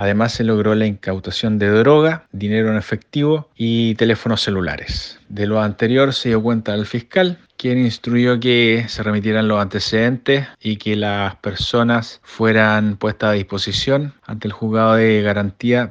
Además se logró la incautación de droga, dinero en efectivo y teléfonos celulares. De lo anterior se dio cuenta el fiscal, quien instruyó que se remitieran los antecedentes y que las personas fueran puestas a disposición ante el juzgado de garantía